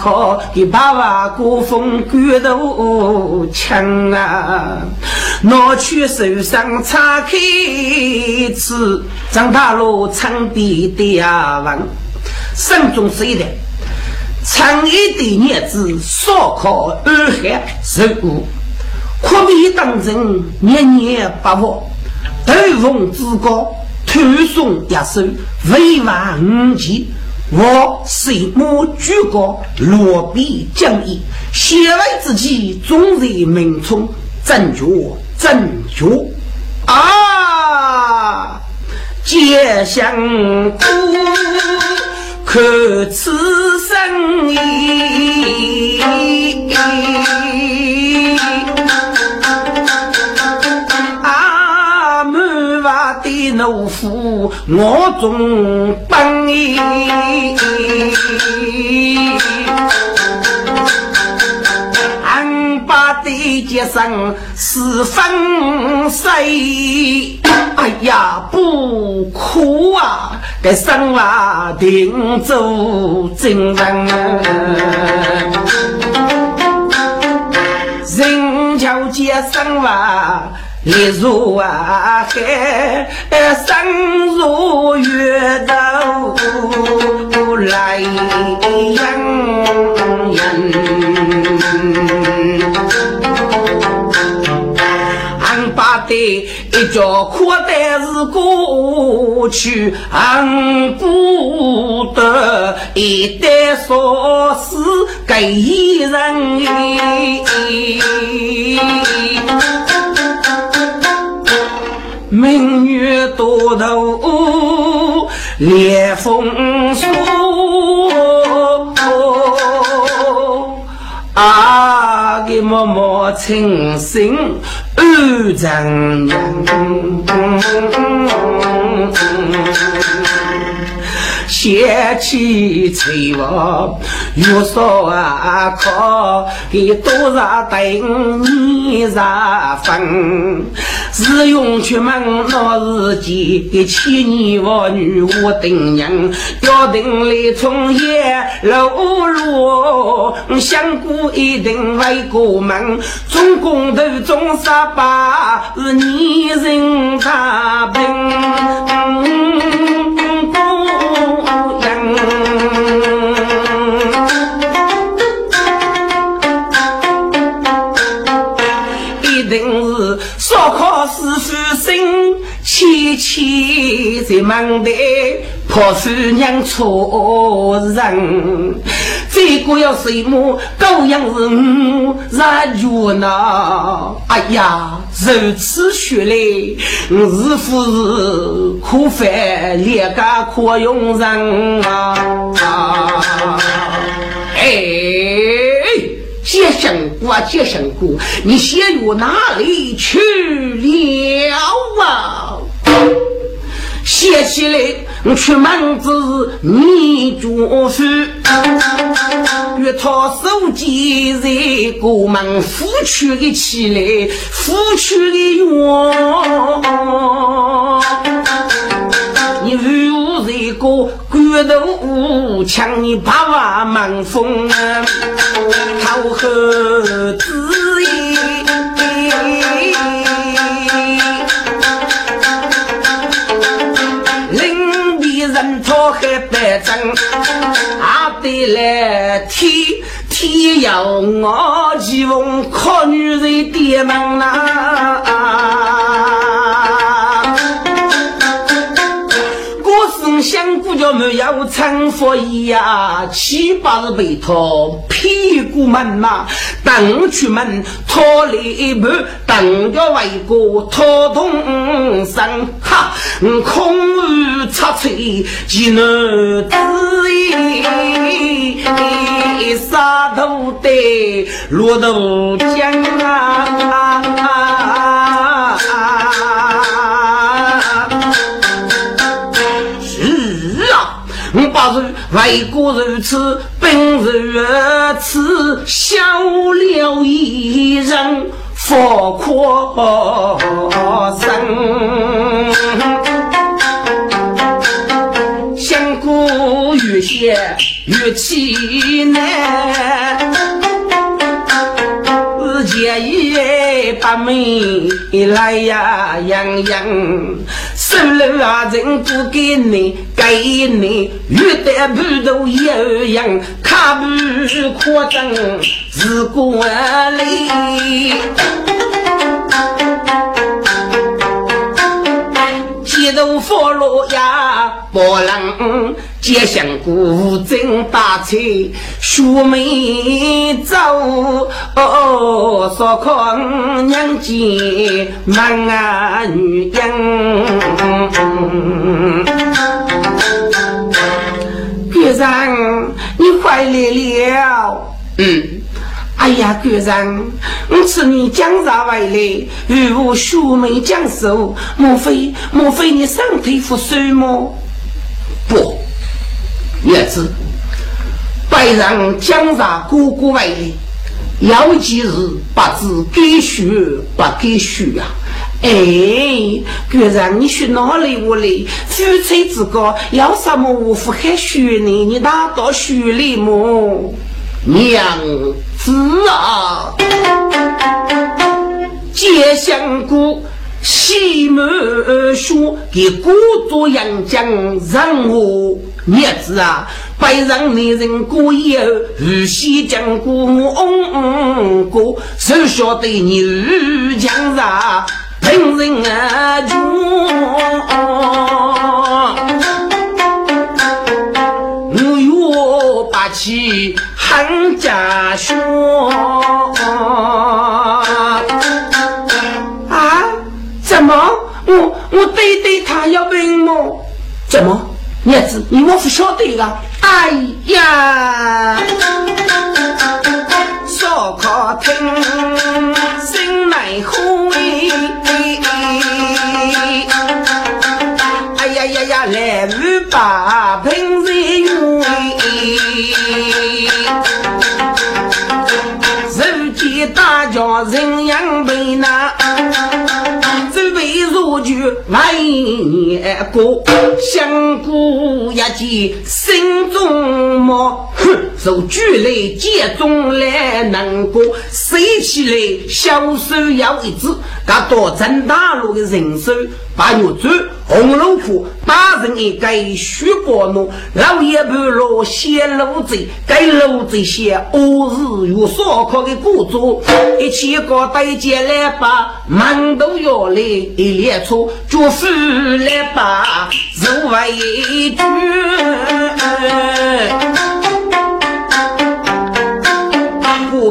靠！给爸爸过风卷头枪啊，拿去手上擦开吃，张大路唱的的啊文，生中谁的？长一的日子，烧烤二海十五，苦逼当真年年不忘，斗风之高。推送一首威万五级，我水墨举高，落笔讲义，写完之际，终在名中正觉正觉啊！皆相顾，看此生意。奴夫我总本意，俺把地界上是分谁？哎呀，不哭啊！该生娃定做真人，人叫接生娃。一如啊海，生如月头来养人。俺把的一脚裤带是过去，俺不得一代说是给人。多头烈风霜，啊，给默默情深二丈人。掀起翠瓦，月嫂啊靠，给多少等你啥分？自用出门那日间，给妻儿妇女我等人，要等来从夜露露，想过一定为过门，总工头总十八是女人大病。妻在门台，婆妇娘错人。这个要什么？狗养是五热闹。哎呀，如此说来，我是不是可犯劣家可用人啊？哎，接生姑啊，接生姑，你先入哪里去了啊？写起来，我出门子你做事，越套手机在过门，付出的起来，付出的冤。你如一个骨头强，你把娃忙疯，讨好子来天天有我吉翁靠女人点门呐。香菇叫没有成佛一呀，七八十被套屁过门嘛，等出门拖了一步，等着外国拖动身，哈，空余插嘴只能自意，杀头的骆驼江啊！啊，我把是外国如此。本如此，小了一人佛可生。相顾越写越气难，日夜把眉来呀扬扬。收了啊，人不给你，给你越带不都一样，卡不夸张是过里。街头佛罗呀，波浪。街巷古镇大车，书梅走，哦，烧烤娘亲满啊女人。局长，你回来了。嗯，哎呀，局长，我吃你江啥回来？与我书梅讲授，莫非莫非你身体不舒吗？不。叶子，拜让江上哥哥为例，要几日不知该学不该学啊！哎，哥让你去哪里我来？夫妻之间要什么我不还学呢？你拿到学里么？娘子啊，接相姑。西门说给孤独杨江让我叶子啊，白让男人过夜，如西江过过，只晓得女强人凭人啊穷，我有霸气喊家兄。我我对对他要问么？怎么？儿子，你我不晓得啊！哎呀，烧烤厅心内灰，哎呀呀呀，来日把平日用，如今大家人样为难。就来年过，相顾一见心中默。哼，受举来见中来难过，谁起来小手要一只，噶多正大路的人手把肉做红楼铺，打人一个血包弄，老爷半路写路子，该路子写我日有烧烤的故作，一千个对接来把馒头要来一列车，就是来把肉为主。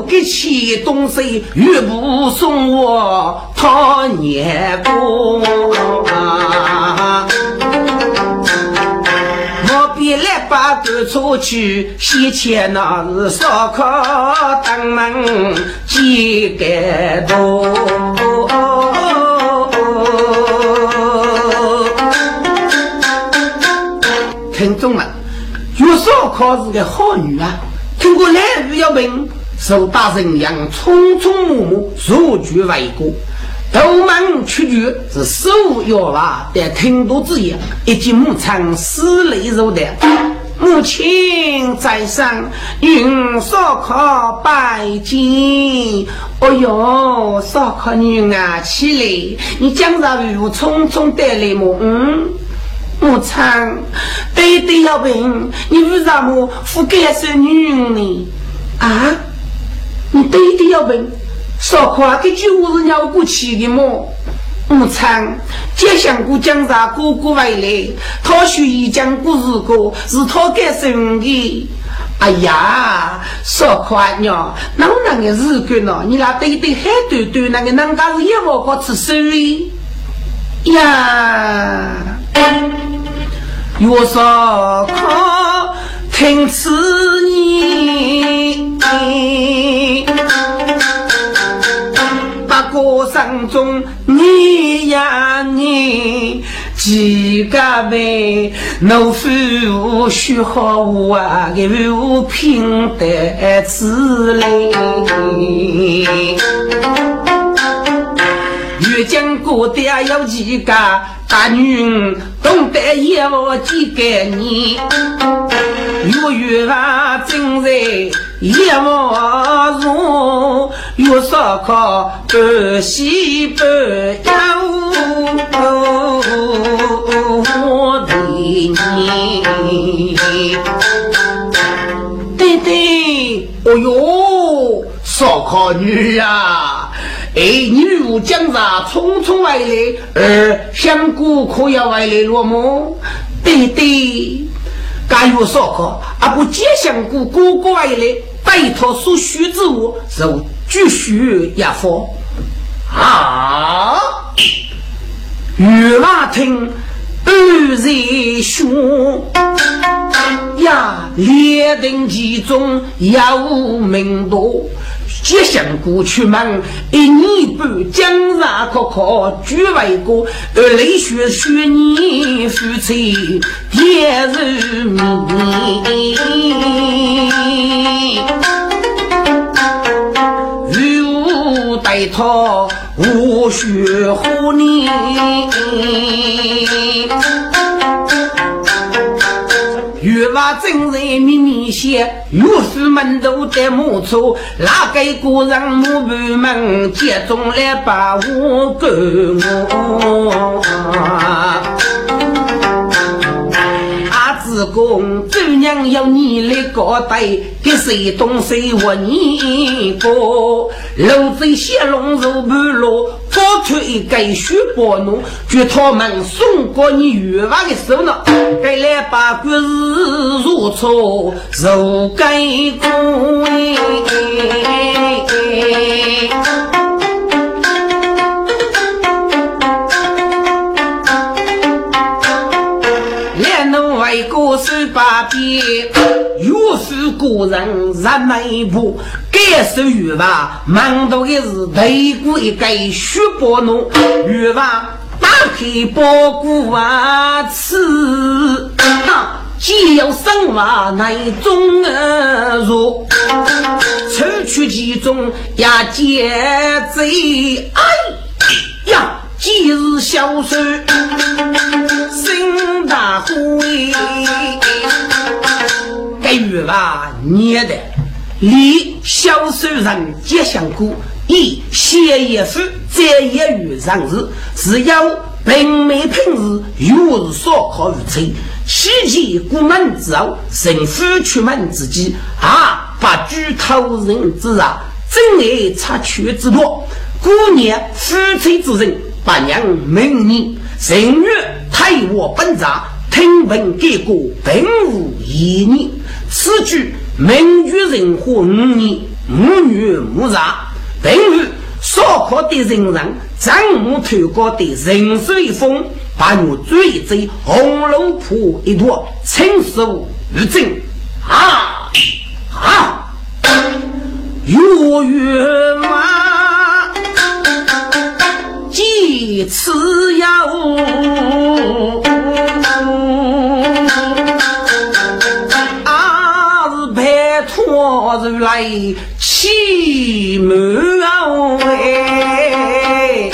给起东西，越不送我讨年功。我别来把个出去，先前那是烧烤当门几个多。听众们，做烧烤是个好女啊，听过来语要问。手打人样匆匆忙忙入局为国，头门出局是手要娃的听多之言，一见母亲死泪如的。母亲在上，云烧烤拜见。哦哟，烧烤女啊，起来！你江上如匆匆带来么？嗯，母亲，对对要问你为什么不敢说女呢？啊？你对对要问，烧烤这句话是鸟过去的么？母亲，接香姑讲啥哥哥回来，他说一讲故事歌是他给生的。哎呀，少夸娘，哪能个日子呢？你那对对海对对，那个人家是一窝个吃手里呀？月少康听此言，八哥山中你呀你。几个呗，农夫学好啊，给我拼得自来。越讲过的有几个大女，懂得一我几个你。越越啊，正在也我如，越烧烤半西半有。我的你，对对，哦哟，烧烤女呀！哎，你如江上匆匆来来，而香菇可要来来了么？对对，甘有烧烤，阿不接香菇哥哥来来，拜托所需之物，就继续压货啊！玉马听。二人兄呀，列等其中有名多，吉祥过出门一年半，江山可可举为过，二雷雪雪年夫妻也是命。如待他。我学和你，月娃正在秘密写，岳父们都在摸错，哪个个人摸不门，接中来把我赶我。公主娘要你来交代，给谁东谁问你过？老贼先龙肉半落，掏出一根血包奴，就他们送过你冤枉的手呢。该来把故事如错如改过边，又是个人入门部，该是玉娃，忙到的是头过一个血包弄，玉娃打开包裹啊吃，哈，既有生娃那种儿肉，抽出其中也接贼，哎呀！今日小手新大会，该月吧捏的，离小手人吉祥过，以写一书再一月上日，只要平美平日又是烧烤如吹，期间过门之后，神父出门之际，啊，把举头人之啊，真爱插曲之多，过年夫妻之人。八娘明年正月太我本宅，听闻改过并无一年。此举明月人和五年，五月木杂，并无烧烤的人人，张木头高的人水风，把我追追红楼铺一坨，青手如针啊啊，月月马。几次要我如来起门哎，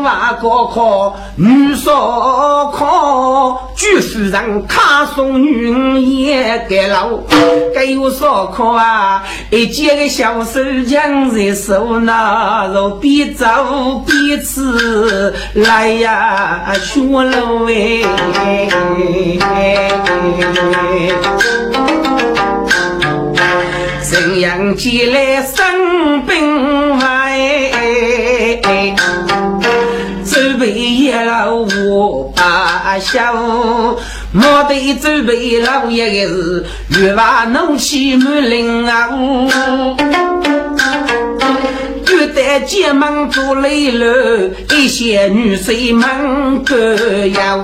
一生娃高考，女少考。据书上，他送女也给老，给我烧烤啊！一接个小手枪在手，那肉边走边吃，来呀，学了喂！沈阳起来生下午，莫得准备老爷的是月娃怒气满林啊！月得急忙做泪了，一些女婿们各呀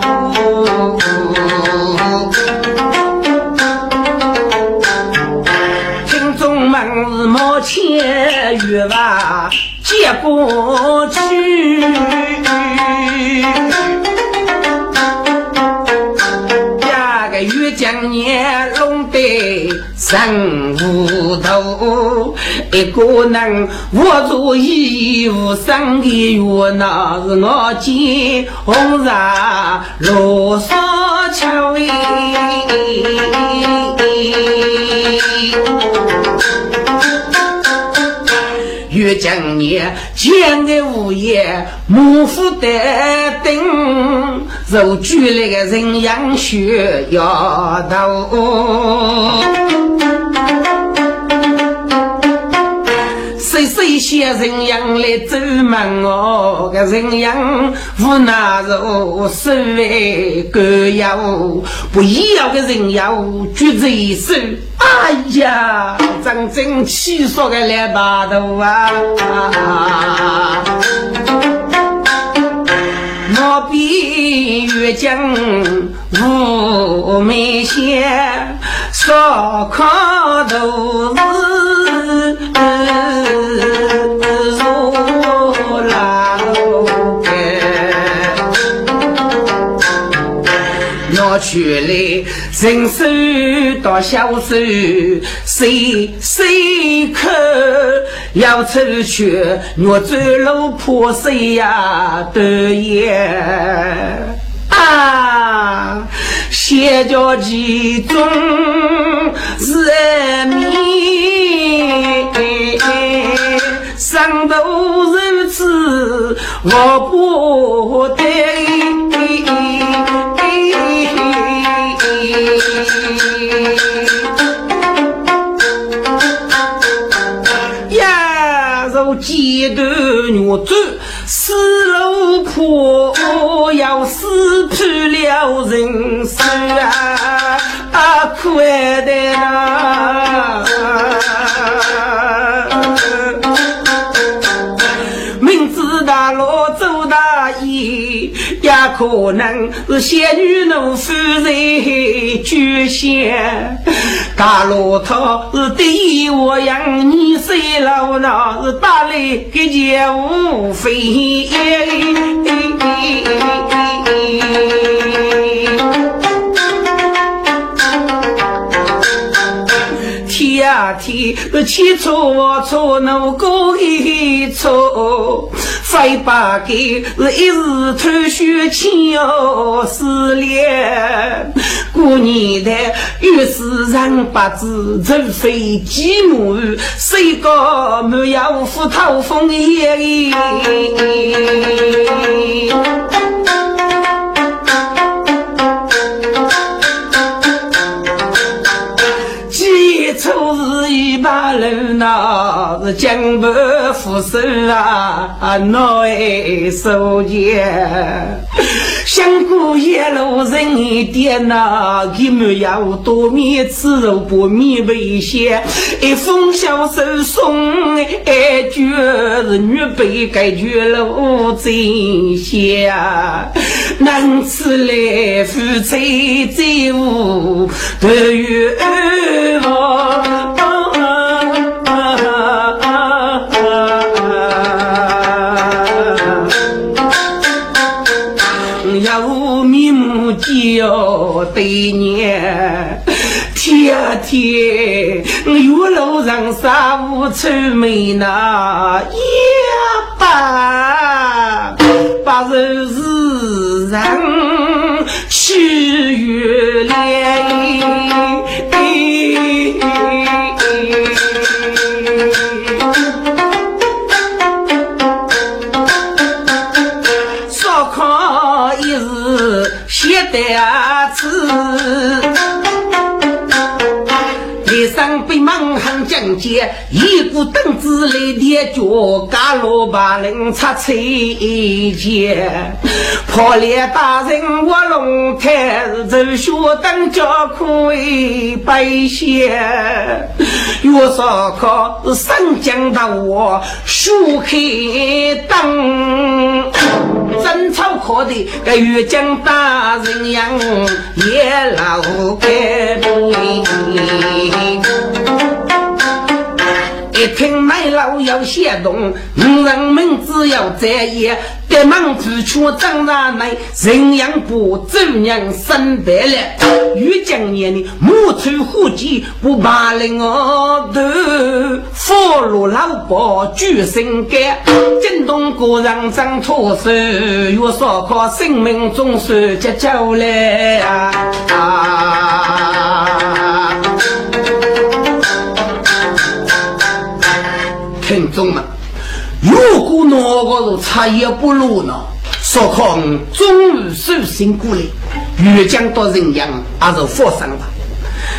听众们是莫欠月娃。接过去，弄得生无头，一个人握住衣服上的月，那是我见红纱罗纱桥越将年见的午夜，幕府的灯，如举那个人样血摇头。谁谁写人样来走门哦？个人样无奈如是为狗咬，不一样的人要举着手。哎呀，真正气说个来把头啊！我比越江无眉仙，少看都是我去来。人手到小手，谁谁可要出去？我走路破碎呀，得也啊！写着其中人民，上头如此，我不得。月走，死路破，要死破了人生啊！啊，快的啦！明知大路走大。可能是仙女奴夫人举仙，大骆驼是第一我养你岁老那是打来给姐无非。天天起错错那过一错。非把给是一日吐血情思恋，过年的又是人八字，除非寂寞，谁个没有副头风烟？大路那是江北扶手啊，脑爱手剑。想过一路人一点呐，他们要多面吃肉不面危险。一封小手送，哎，就是女辈该绝路真香。能吃来夫妻在屋都有福。要对年，天天月楼上杀无愁眉那一把，把人世上去月亮。子，一生娘被满汉将街，一股凳子来跌脚，嘎罗把人插一截。破脸大人卧龙台，走学当家可以白写。月烧烤上江大我书开灯，争吵可的个月江大人样也老改一听买老要先动，人们只要在意，得忙支出长大内，人养不走娘生得了。欲将年的母出虎鸡，不怕令我头，俘虏老伯举身干，惊动国人张脱手，越烧烤生命总算结交来啊！听众们，如果哪个是茶叶不落呢？烧烤终于收心过来，越讲到人样还是发生吧。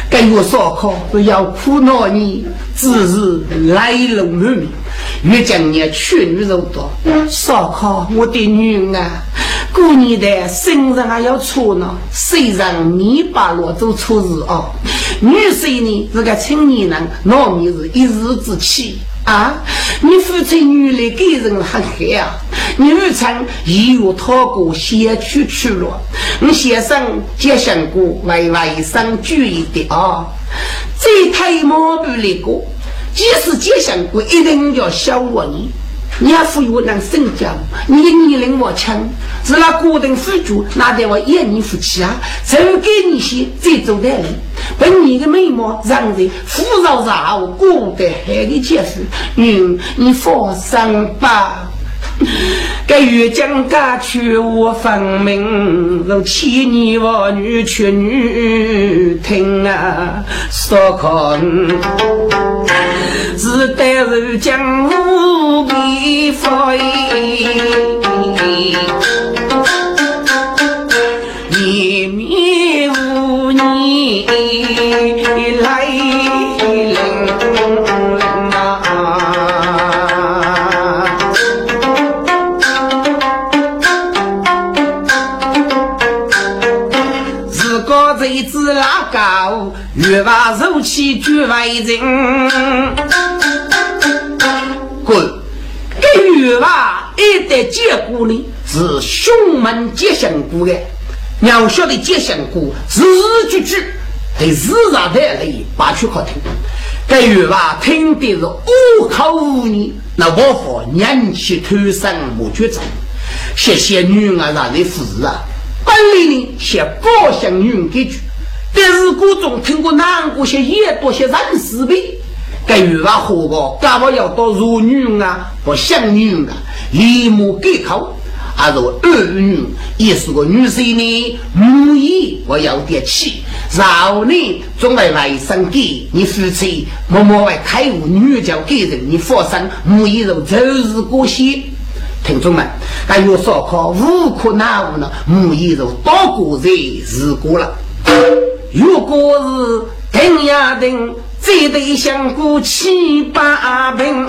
该我烧烤不要苦恼你，只是来龙去脉。越讲你缺女肉多，烧烤我的女儿，过年的生日还要错呢。虽然你把罗做错事哦，女婿呢是个青年人，老米是一日之气。啊！你父亲女来给人很黑啊！你儿常一月讨过先去去了。你先生接想过为外甥注意的啊！这太毛不离过，即使接想过，一定要小我你。你要富有能生教，你的年龄我强，是那固定富足，那得我一年夫妻啊，就给你些最做的人，本你的美貌让人富饶饶，过得很的结实。嗯，你放心吧。这欲将家去我分明，如千年我女却女听啊，说看。是待如江无边飞，月娃受气绝外人，滚！这月娃一旦结果呢，是凶门吉祥果的。娘晓得吉祥果字字句句对自然的来把曲可听。这月娃听的是无口无言，那我和年纪头上莫觉着。谢谢女儿让人扶持啊！本来呢，写高香女给句。但是，各种听过难过些，也多些人事呗。该与娃活个，干嘛要到如女啊？不想女啊？立马改口，还是儿女，也是个女生呢。母意我有点气，然后呢，总会来生给你夫妻，默默为开悟女教给人，你发生母意如周日过些。听众们，还有烧烤无可奈何呢，母意如多过日日过了。如果是丁亚丁，这对香菇七八瓶，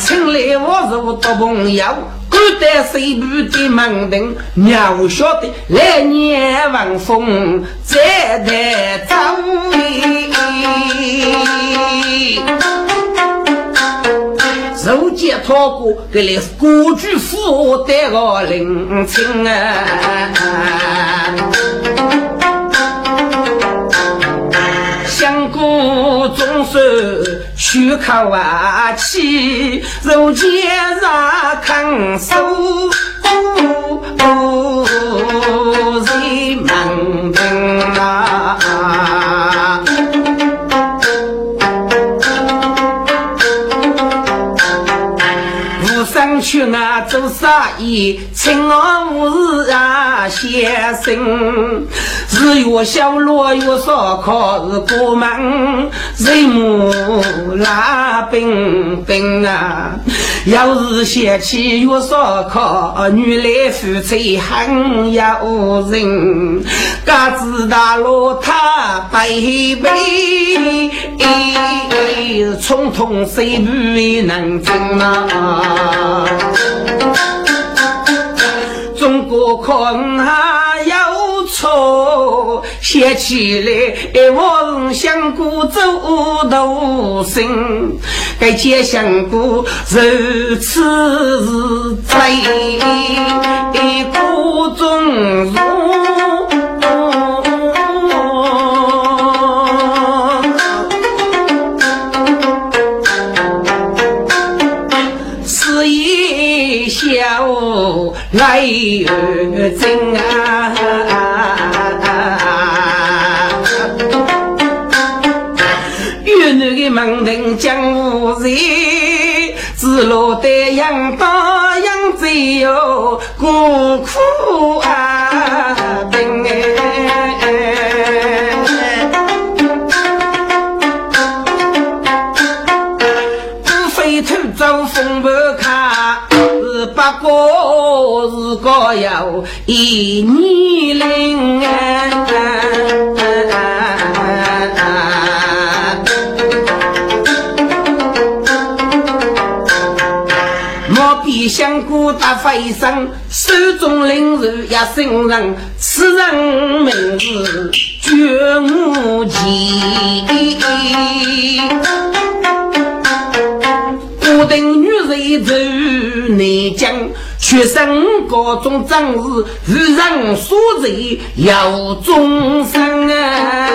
请来我如多朋友，敢得谁不的门庭，鸟晓得来年晚风再得走。如今透过这里古巨富的个灵清啊，相公总是出口啊气，如今让看守去啊，做生意，请我无事啊，先生。日月小落月烧烤是过门，人母拉冰冰啊。要是嫌弃月烧烤，女来夫妻很要人。嘎子大罗他背背，冲通谁不能争啊？中国空还有错，写起来我想过走头生，该结想过如此在苦中入。儿一年龄莫比香菇大飞升，手中领受一生人，此人名字绝无奇。我等女人走南疆。学生高中正是，遇人所罪有终生啊！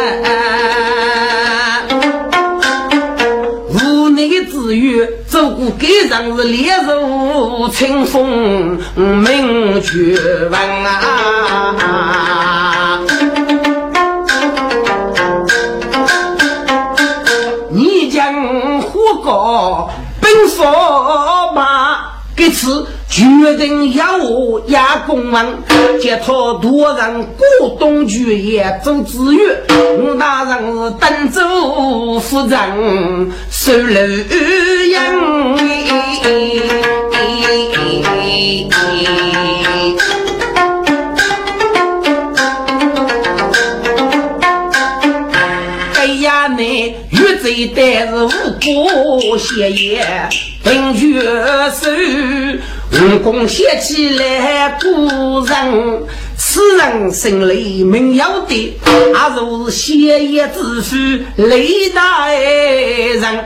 无奈之余，走过街上是烈日清风，明绝望啊！你将火高奔佛马，给此。决定要我压公文，接托多人过冬去也做子月。我大人是登州夫人，受了养。哎呀，你玉贼但是无辜血液，本绝手。武功写起来古人，此人心里明了的，还是写业之书雷大人。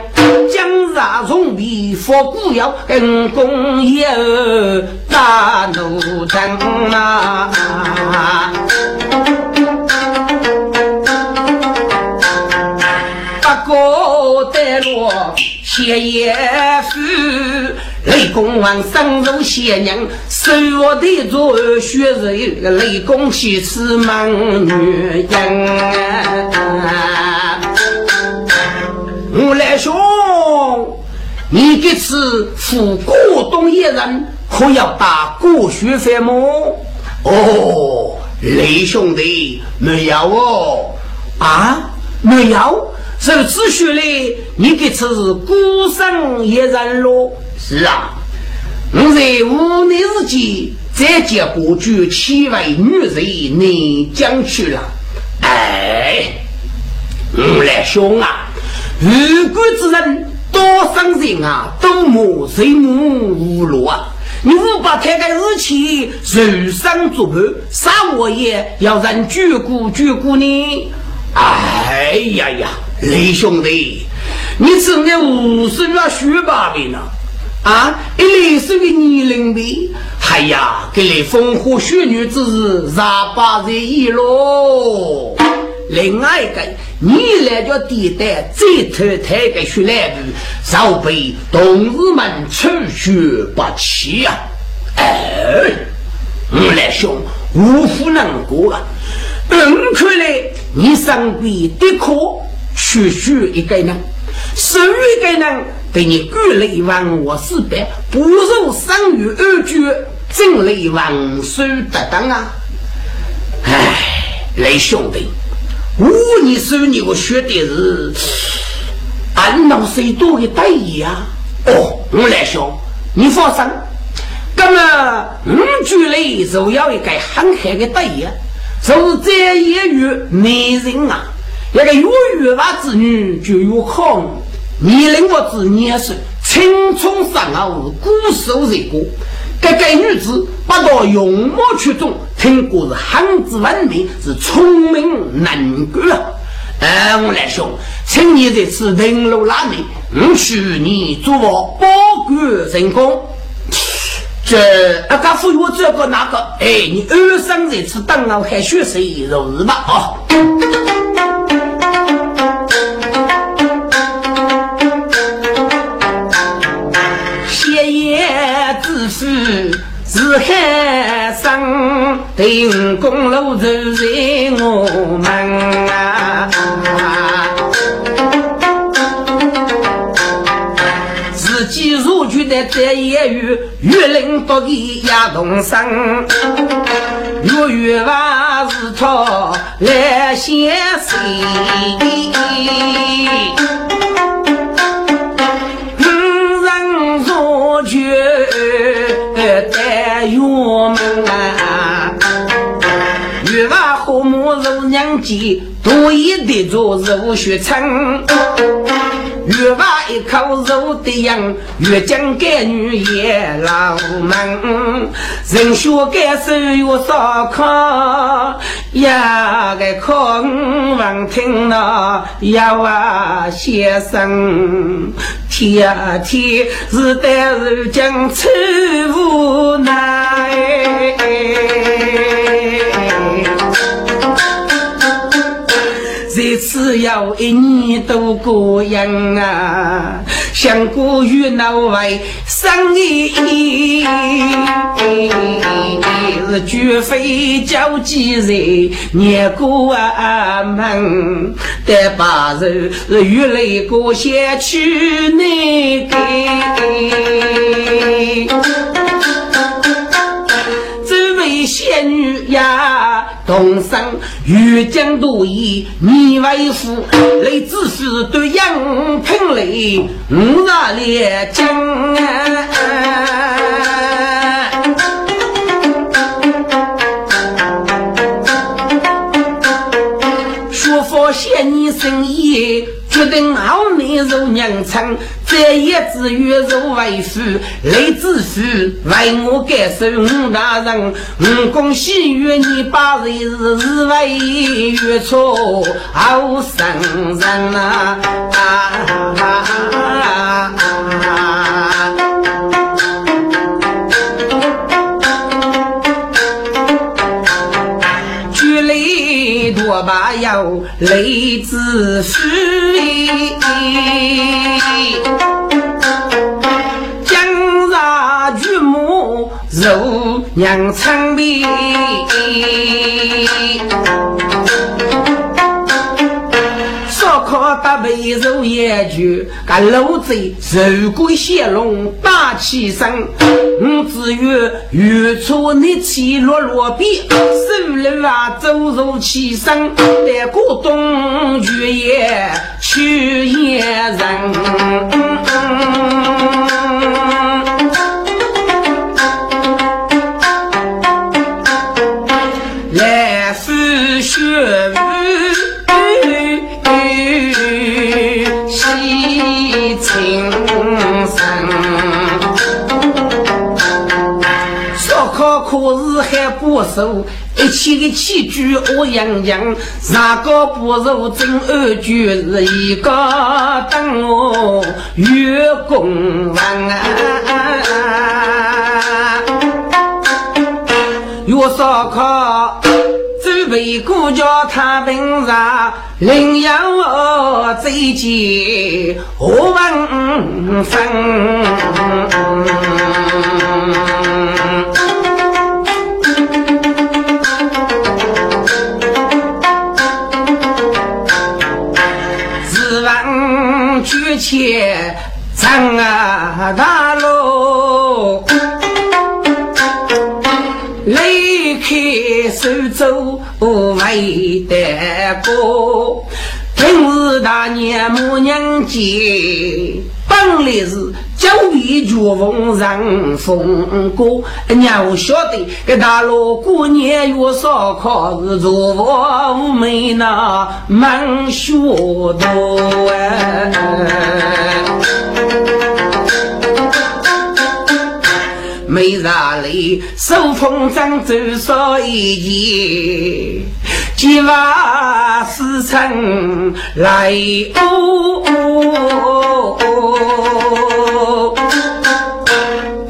江山重笔佛古窑，跟功业大怒争啊！不过得落写业书。雷公王生如仙娘，手握的做血肉，雷公喜吃忙女人。我来兄，你这次赴过东一人，可要打过学费么？哦，雷兄弟没有哦，啊，没有。这次学来，你这次是孤身一人喽？是啊，我在五年之间再接过去七位女人南疆去了。哎，我来兄啊，如果之人多生人啊，多莫谁目无路啊！你五百太个日期受伤作伴，啥我也要人眷顾眷顾呢？哎呀呀，雷兄弟，你真的无声要学把柄呢？啊！一来是个年龄的，哎呀，给你风花雪月之日，十八在一喽。另外一个，你来叫地带最头抬个血来部，早被同志们出血不起呀！哎，我来兄，无福能过啊！嗯，看来你身边的可血血一个人，十一个人。对你各类万我四百，不入三月二绝，正类万寿得当啊！唉，雷兄弟，我你说你我学的是俺老谁多的得意啊？哦，我来兄，你放心，那么我举来就要一个很好的待遇，就是这一月男人啊，一个越月娃子女就越好，年龄我子年岁青春上好，骨瘦如骨。这个女子不到容貌出众，听过是汉子文明，是聪明能干。哎，我来说，请你这次登陆拉面，我许你做保管成功。这阿家父我这个那个，哎，你二生这次当我还学谁如是吧？哦。是海上定公路走在我们如觉得这一月月令多的亚东生，月月娃是他来相随。娘家多一点做肉血撑，越挖一口肉的样，越讲给女也老门。人学该手越少看，呀个空望听那呀哇先生，天天是得是讲愁无奈。这次要一年都过样啊，想过与那位生意，是绝非交际人，年过啊门，得把人与来过先去那个。仙女呀，东山欲将多疑，你为夫来只是对杨平雷，我哪里讲啊？说佛仙女生意。决定好内入娘亲，这一子月入为夫，来子夫为我感受五大人，五公喜与你把日日为月初好生人啊！啊啊啊啊把要泪子水，江上巨木如娘长臂。背肉研究，干路子肉桂鲜龙打起身，我只愿远处你起落落笔，手里啊走入起身，在过冬月夜去野人。可是还不受一切的器具我样样，哪个不如真二句是一个等我月公完啊！月烧烤，准备过叫他平常，另要我再见我问分。前张啊大路，离开苏州为得过。正是大年母娘节，本来是九月绝风人风过。娘晓得，这大路过年月烧烤是做五梅那满学多哎没啥累，手风筝走少一件。几万时辰来哦，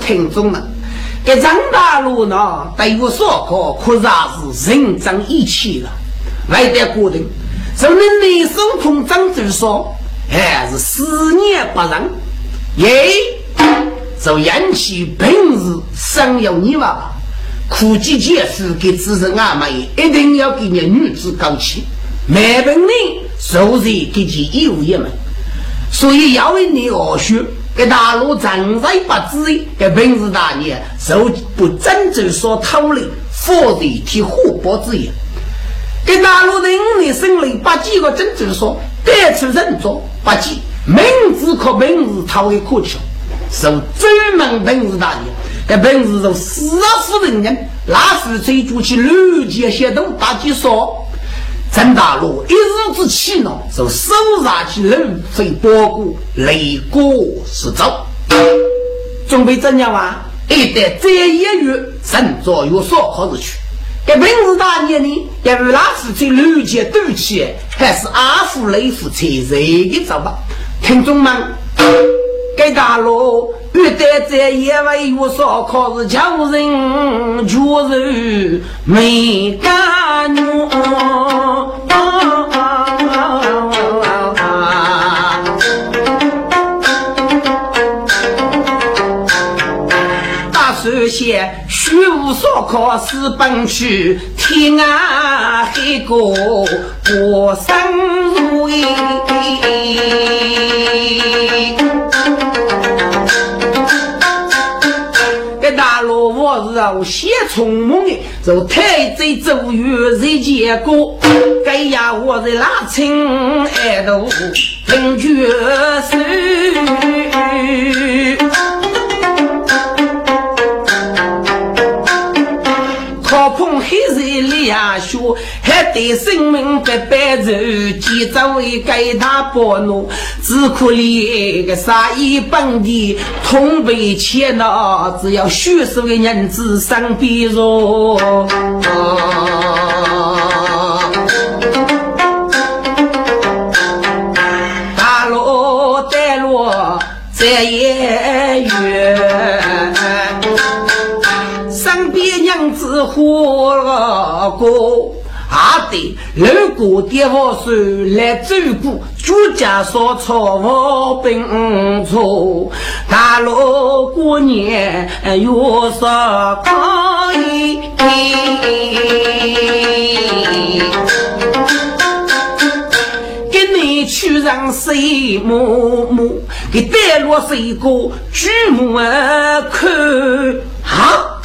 听众们，这张大路呢，对我说可可算是认真义气了。外得过人，从你内手空张嘴说，还是思念不人，耶，就引起平日生有你吧。苦尽结束给子孙阿妹，一定要给你女子高起，没本领受人给其义务一门，所以要为你而学，给大陆正在不知给本事大年受不真正所讨的，否则替互搏之言。给大陆人的生理把几个真正说，该出人做不计，名字可本事讨为可巧，受专门本事大年。这本是从死夫人人，那时追逐起六界协同大计说，陈大路一日之气呢，就手拿起六飞波骨，雷过是走，准备怎样啊？一旦这一月，神作有所可是去。这本是大年呢，因为那时追六界斗气，还是阿福雷福才热的走吧？听众们。给大路遇得在野外有烧烤是叫人就是没干怒。大手写虚无烧烤是本区，天涯海角过生如我是啊，先从梦的，就太子走远在见过，该呀我在拉亲爱度听绝书，黑日里呀学。对生命百般愁，几周为给他拨弄，只可怜个杀一本的痛悲切恼，只要虚数的人子身边坐。大娘子活了过。阿对，如果爹我手来照顾，主家所操我并错。大路过年有啥可以？给你去让谁摸摸？给带落谁个举目看？好。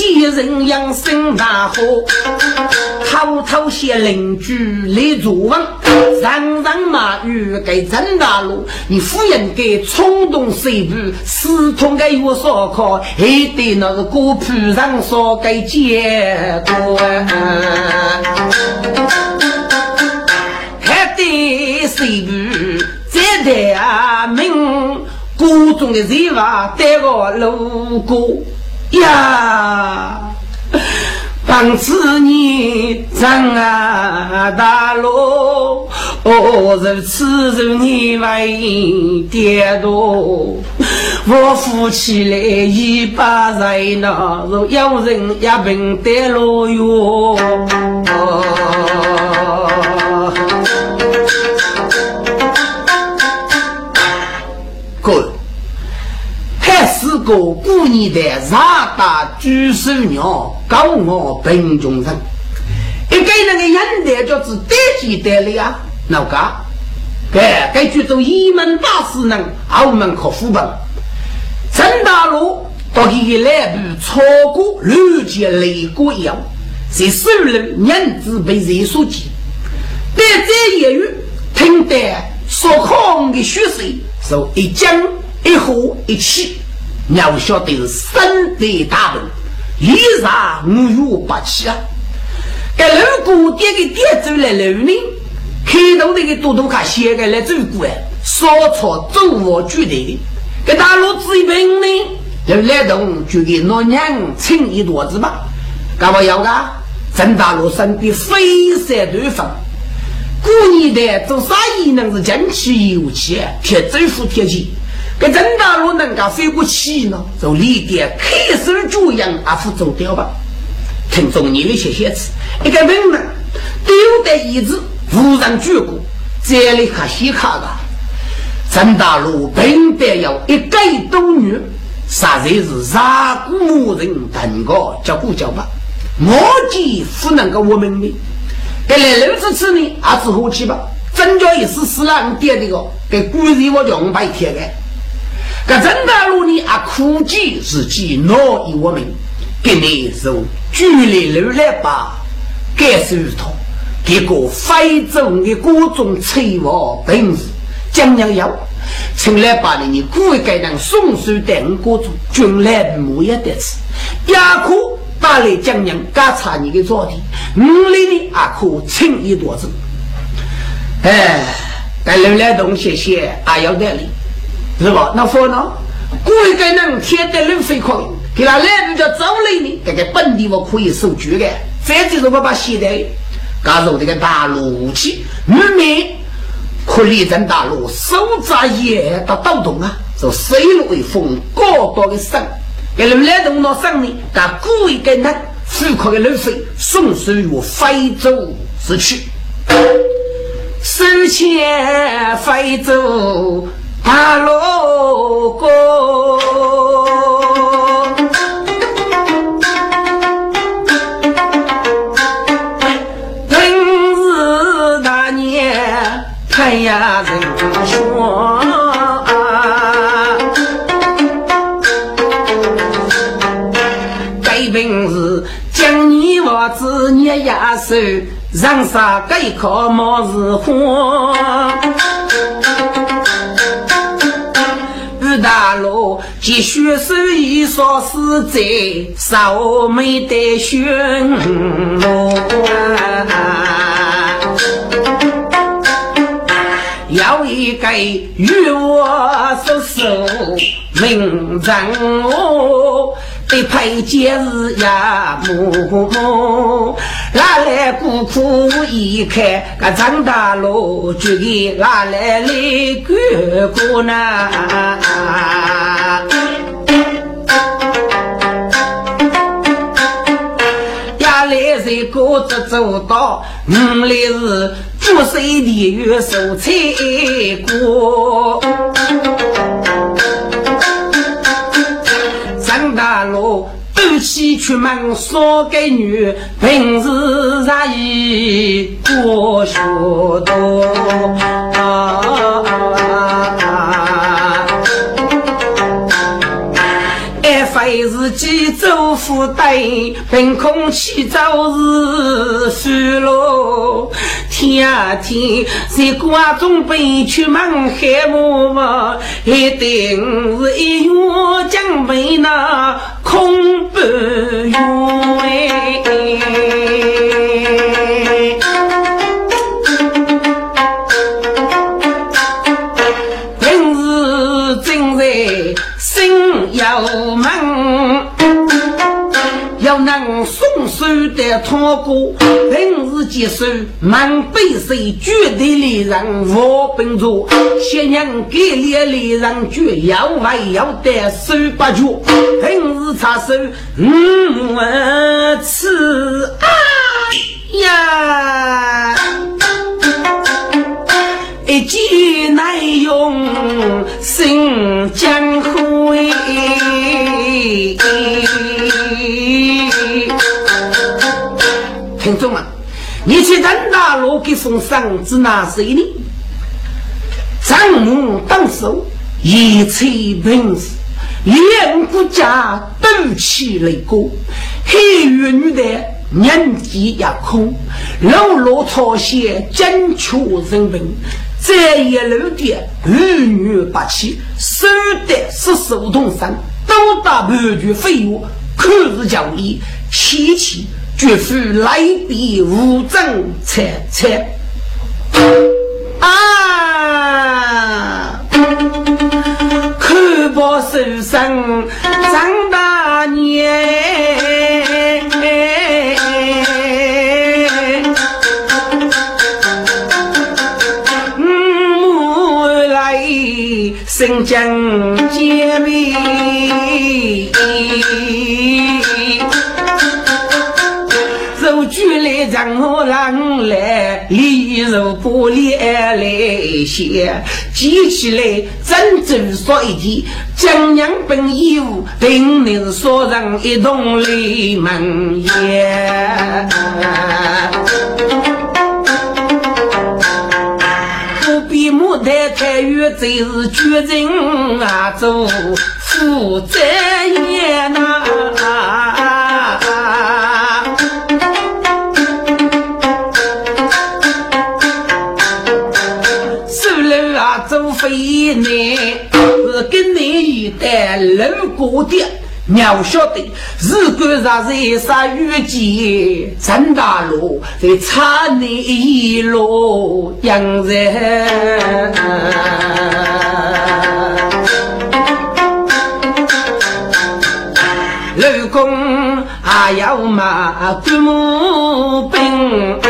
一见人养生大祸，偷偷向邻居来作问，人人马语给陈大路，你夫人给冲动随步，私通给我烧烤，还得那个果铺上烧给结果，还得随步再带名，各种的人话带个路过。呀，当此你长啊大路，哦，如此如你为跌倒，我扶起来一把人呐，若有人也平得路哟。是个过年的大大举手鸟，高傲贫穷人，一个人的眼袋就是得几得了呀？哪个？该该举走一门大师呢？澳门可副本，陈大路到一来部超过六级雷过一样，在收了娘子被人所击，但这言语听得所空的血水，受一将一火一气，要晓得是身得大本，立杀无欲不起啊！这楼古店的店主来楼呢，开头那个多多卡写个来走过来，烧草走我举的，给大陆子一兵呢，就来动就给老娘请一坨子吧，干嘛要噶？郑大路身边飞色对方，古年代做生意能是金气有气，贴政府贴钱。跟郑大路能够飞过去呢，就立点开手主样阿福走掉吧。听中年的些些词，一个人呢丢的椅子无人举过，这里可稀卡的。郑大路本得要一改多女，实在是杀古母人等个叫不叫吧？我既不能够我们的，给来楼子吃呢，还是火气吧？真叫一时死了，你点这个给古人我叫白天的。这郑大路呢，啊，苦计自己恼于我们，给你受距离楼来吧，感受痛，结果非洲的各种财物本事，将要要，从来把你故意给人送水等各种军来木也得吃，也可。打来江娘，嘎查你的昨天，五里的阿可称一多子。哎，该留来东西些，还要得哩，是吧？那说呢？过一个人天得人飞快，给他来不叫走来呢？这个本地我可以收据的，反正是我把现在加入这个大陆武器，明明可力争大陆，手扎也到抖动啊，就水陆为风，高多的省。给人来动到上面，他故意跟他富阔的路费送水于非洲之去，收钱非洲大路过，平日那年看呀人说。子捏牙手，让啥个一口毛是花。五大路继续手艺说是在，少没得寻路。要一个与我手手名人哦。一拍节日呀，木木，哪来孤苦一看，个张大路就给哪来来哥哥呢？呀来在各自走道，五来是祝寿的月寿彩过。西出门少给女，平时在意多学多。非是几走负担，凭空气早日输落。天天在瓜中背去门海木木，一定是一月将被那空不圆。心要闷，要能送手的托过，平日接受满背水绝对的人我本着，先人给力的人绝要还要得手把脚，平日插手五次哎呀。一计难用心江湖听众们，你去人大路给送上指哪谁呢？张目当手，一切本事，两国家斗起来过，黑云女的年纪也空，老老朝鲜精确人文，在一路的儿女八妻，手得四十五通山，都打半句废话，可是教义，七七绝非来比无证才才啊！看报手上新疆姐妹，如举来让我让来，礼如不来来些，记起来真正说一句，江娘本义务，定能说人一同来门也。太太原真是绝人啊，做负责人呐。收了啊，做非难，是跟你一代路过的。鸟晓得，如果若在杀雨季，陈大路在差你一路养人。老公还要骂祖母兵，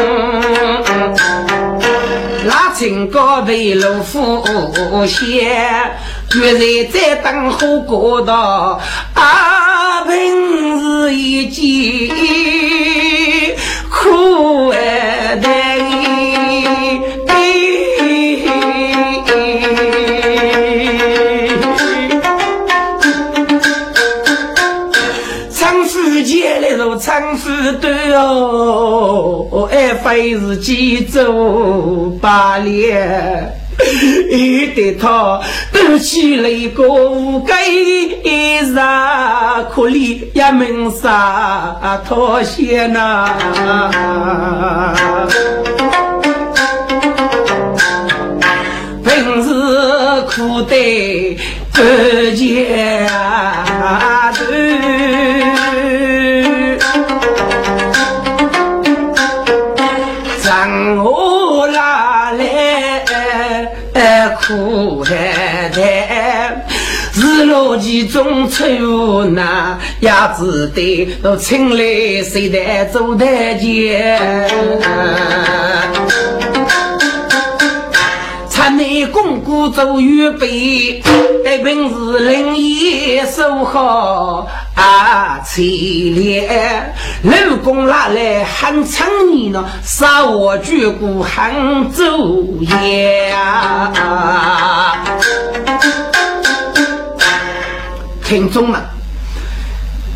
拉清高背路夫先。居然在等候过道，啊，平是一见苦哎的，长夫见来如长夫短哦，哎，非是几走八连。一对他都起了一个无盖衣裳，可怜也门纱脱鞋呐，苦得不见。苦海滩，日落其中愁那，也只得都请来谁在做台阶？场内公姑做预备，一本是灵验收好。啊，凄烈！老公拿来喊唱你呢，杀我举骨杭州呀！听众们，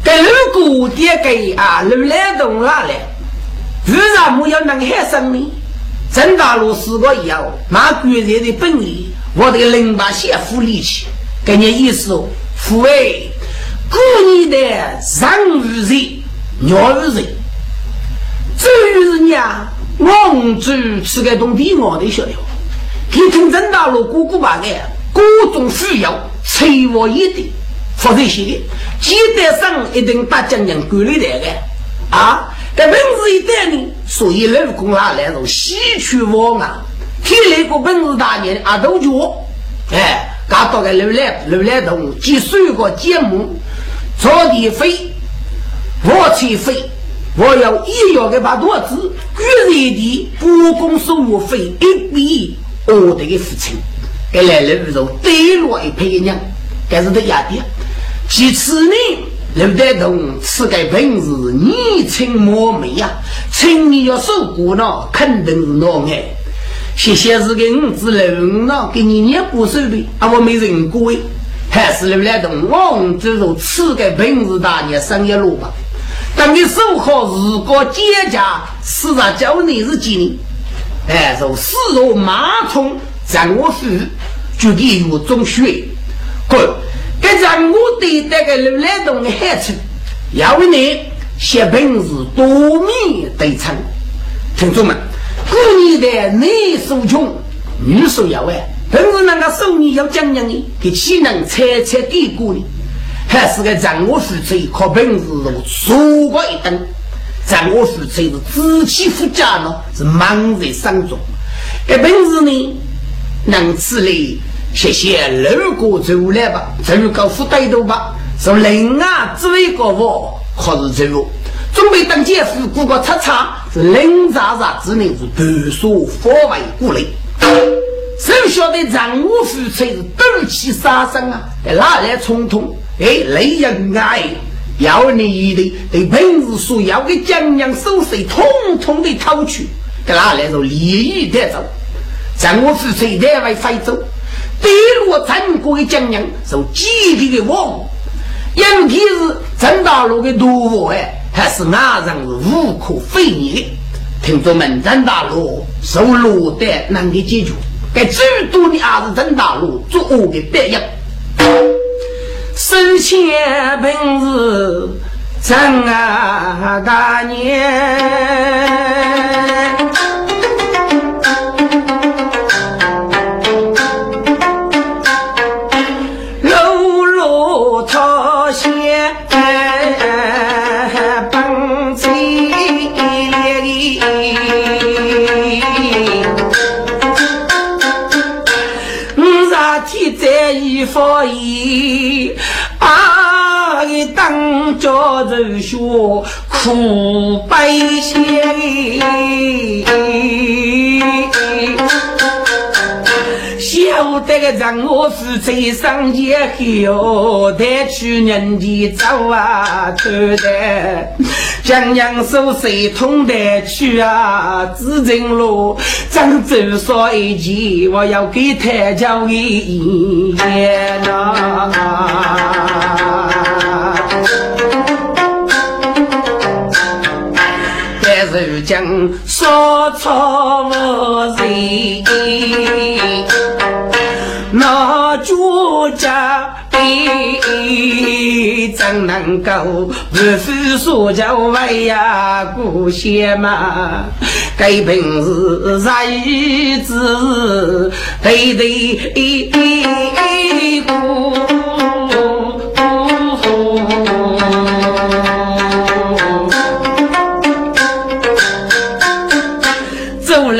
这老姑爹给啊，老来东拿来，为啥么要能害生呢？郑大路四个以后，马贵人的本领，我这个零八线福力气，给你意思哦，父哎。故意的人与人，鸟与人，至于是娘，我只吃个东西，我的晓得。听听郑大路姑姑把个各种需要，催我一点，否则些的，记得上一定把将将管理来个啊！这本事一点呢，所以老公啊来种西去王啊，天来个本事大年阿斗脚，哎，搞到个楼来楼来动，几十个节目。着地飞，我去飞，我要一要给把多子，居然的不公收入费一笔，我的个父亲，给来了如对落一配娘，该是得压的。其次呢，刘德东此个本事，你亲莫美呀，请你要受过呢，肯定是难哎。谢谢是给五子楼呢，给你念过手的，啊，我没认过哎。还是刘来东，王只如此个本事大年生一路吧。等你守好日国节家，四十九年是几年？哎，如四若马冲让我父就给我中学。滚！这让我对这个刘来东的孩子，要为你写本事多面对称。听众们，古年代男属穷，女属要哎，本事那个手艺要讲讲的，给岂能猜猜给过呢？还是个掌握夫妻靠本事如数过一等，掌握夫妻是知气富家呢，是忙在山中。这本事呢，能吃力，谢谢路过走来吧，走个副带头吧，说人啊，只为个我，可是走，准备当姐夫，过个叉叉，是冷渣渣，只能是独说方为过来。谁晓得丈夫夫妻是斗气杀生啊？在哪来冲突？哎，雷人爱，要你一的对本事所要的江洋手势，统统的掏去。给哪来说利益得走？丈夫夫妻在外飞走，对落战国的江洋受几个的王，尤其是郑大路的毒王哎，还是外人是无可非议的。听众们，郑大路受落的难给解决。该最多的儿子郑大路做我的榜样，生前本事挣啊大年。人说苦百姓，晓得个让我是最上也后，带去人间走啊，走的江阳手谁通得去啊？紫金路，张州说一句，我要给他交一言呐。但是讲说错无人，那主家。怎能够不负所教为呀故乡嘛？该本事日子对对过，做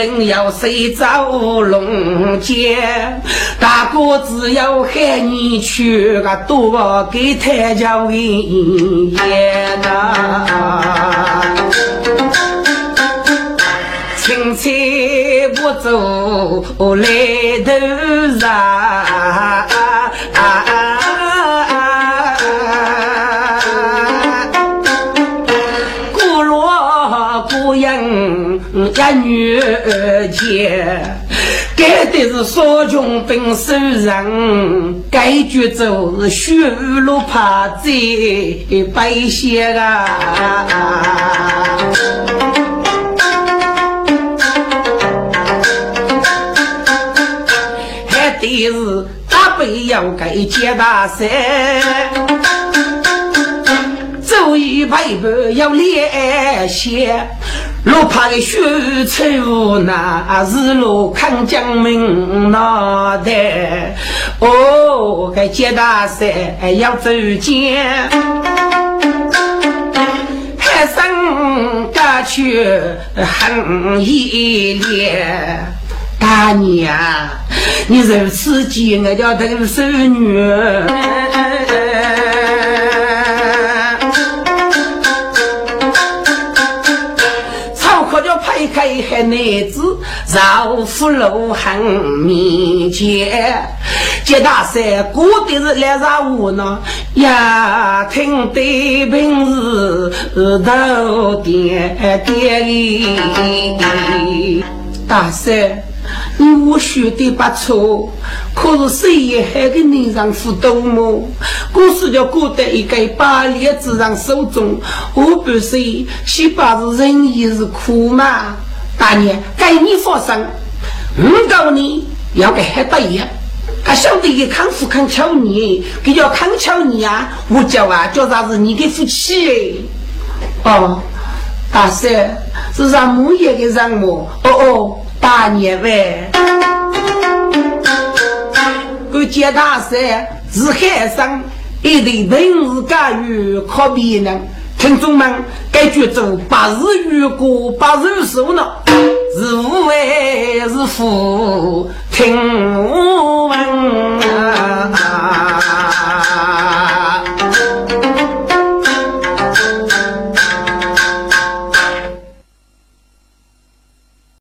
人要谁走龙间。大哥，只要喊你去，个多给他叫银烟呐。亲戚不走来头上。人一女结。该的是少穷本受人，该绝就是血路怕在白血啊！还得是大辈要该接大山，走一百步要练些。路怕的血臭，那是路看江门脑袋。哦，该接大山要走肩，海上赶去很一烈。大娘，你如此急，我叫等孙女。开黑男子绕虎路很面前，接大山过的是来啥屋呢？呀，听得平时头点点大山。你我学的不错，可是谁也还给你让辅导么？故事叫过得一个百列子让手中，我不是七八是人也是苦嘛？大娘，该你发生，我告你要给还得一样，还晓得给康复康巧你，给叫康巧你啊！我叫啊，叫啥是？你的夫妻哦，大婶是让木业的让我，哦哦，大年呗。我见大婶是海上一对文字干预可比呢。听众们，该剧组八日预过，八日收呢，是无为是福，听我问。